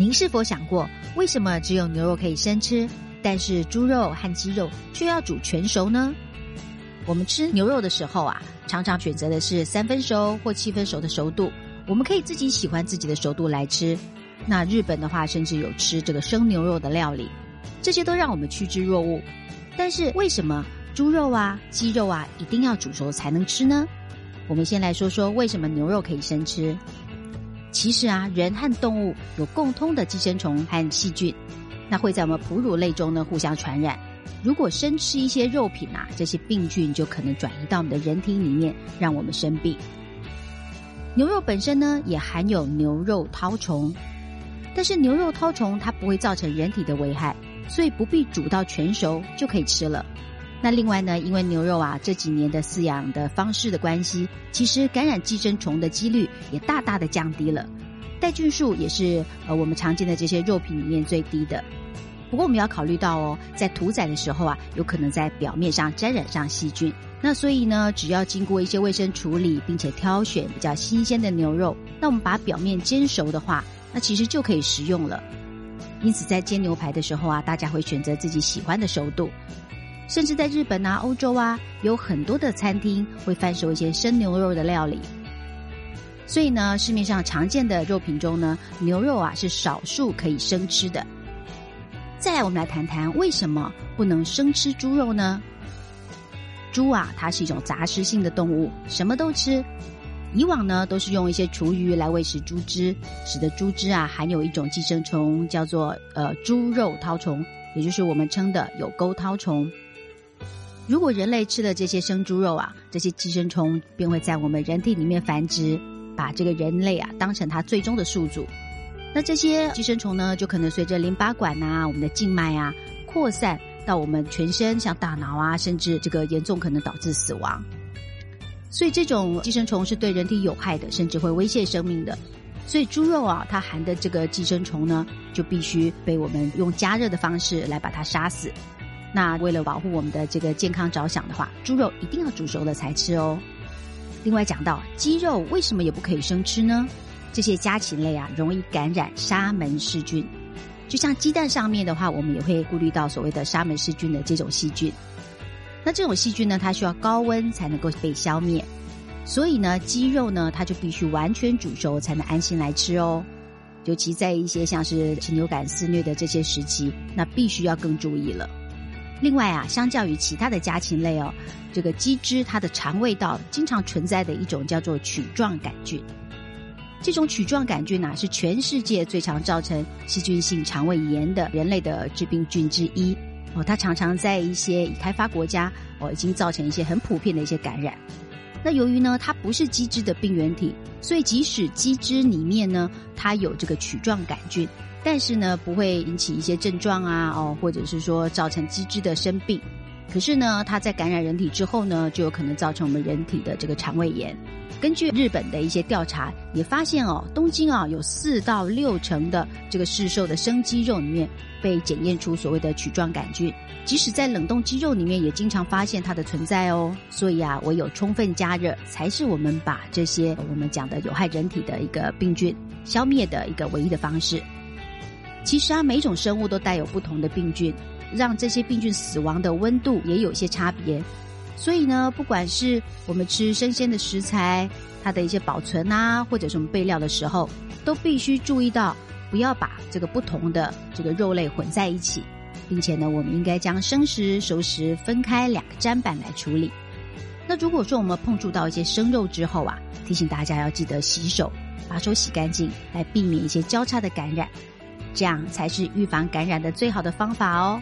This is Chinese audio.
您是否想过，为什么只有牛肉可以生吃，但是猪肉和鸡肉却要煮全熟呢？我们吃牛肉的时候啊，常常选择的是三分熟或七分熟的熟度，我们可以自己喜欢自己的熟度来吃。那日本的话，甚至有吃这个生牛肉的料理，这些都让我们趋之若鹜。但是为什么猪肉啊、鸡肉啊一定要煮熟才能吃呢？我们先来说说为什么牛肉可以生吃。其实啊，人和动物有共通的寄生虫和细菌，那会在我们哺乳类中呢互相传染。如果生吃一些肉品啊，这些病菌就可能转移到我们的人体里面，让我们生病。牛肉本身呢也含有牛肉绦虫，但是牛肉绦虫它不会造成人体的危害，所以不必煮到全熟就可以吃了。那另外呢，因为牛肉啊这几年的饲养的方式的关系，其实感染寄生虫的几率也大大的降低了，带菌数也是呃我们常见的这些肉品里面最低的。不过我们要考虑到哦，在屠宰的时候啊，有可能在表面上沾染上细菌。那所以呢，只要经过一些卫生处理，并且挑选比较新鲜的牛肉，那我们把表面煎熟的话，那其实就可以食用了。因此，在煎牛排的时候啊，大家会选择自己喜欢的熟度。甚至在日本啊、欧洲啊，有很多的餐厅会贩售一些生牛肉的料理。所以呢，市面上常见的肉品中呢，牛肉啊是少数可以生吃的。再来，我们来谈谈为什么不能生吃猪肉呢？猪啊，它是一种杂食性的动物，什么都吃。以往呢，都是用一些厨余来喂食猪只，使得猪只啊含有一种寄生虫，叫做呃猪肉绦虫，也就是我们称的有钩绦虫。如果人类吃了这些生猪肉啊，这些寄生虫便会在我们人体里面繁殖，把这个人类啊当成它最终的宿主。那这些寄生虫呢，就可能随着淋巴管呐、我们的静脉啊扩散到我们全身，像大脑啊，甚至这个严重可能导致死亡。所以这种寄生虫是对人体有害的，甚至会威胁生命的。所以猪肉啊，它含的这个寄生虫呢，就必须被我们用加热的方式来把它杀死。那为了保护我们的这个健康着想的话，猪肉一定要煮熟了才吃哦。另外讲到鸡肉为什么也不可以生吃呢？这些家禽类啊，容易感染沙门氏菌。就像鸡蛋上面的话，我们也会顾虑到所谓的沙门氏菌的这种细菌。那这种细菌呢，它需要高温才能够被消灭，所以呢，鸡肉呢，它就必须完全煮熟才能安心来吃哦。尤其在一些像是禽流感肆虐的这些时期，那必须要更注意了。另外啊，相较于其他的家禽类哦，这个鸡只它的肠胃道经常存在的一种叫做曲状杆菌。这种曲状杆菌呢，是全世界最常造成细菌性肠胃炎的人类的致病菌之一哦。它常常在一些已开发国家哦，已经造成一些很普遍的一些感染。那由于呢，它不是鸡只的病原体，所以即使鸡只里面呢，它有这个曲状杆菌。但是呢，不会引起一些症状啊，哦，或者是说造成鸡只的生病。可是呢，它在感染人体之后呢，就有可能造成我们人体的这个肠胃炎。根据日本的一些调查，也发现哦，东京啊有四到六成的这个市售的生鸡肉里面被检验出所谓的曲状杆菌。即使在冷冻鸡肉里面，也经常发现它的存在哦。所以啊，唯有充分加热，才是我们把这些我们讲的有害人体的一个病菌消灭的一个唯一的方式。其实啊，每种生物都带有不同的病菌，让这些病菌死亡的温度也有些差别。所以呢，不管是我们吃生鲜的食材，它的一些保存啊，或者什么备料的时候，都必须注意到，不要把这个不同的这个肉类混在一起，并且呢，我们应该将生食、熟食分开两个砧板来处理。那如果说我们碰触到一些生肉之后啊，提醒大家要记得洗手，把手洗干净，来避免一些交叉的感染。这样才是预防感染的最好的方法哦。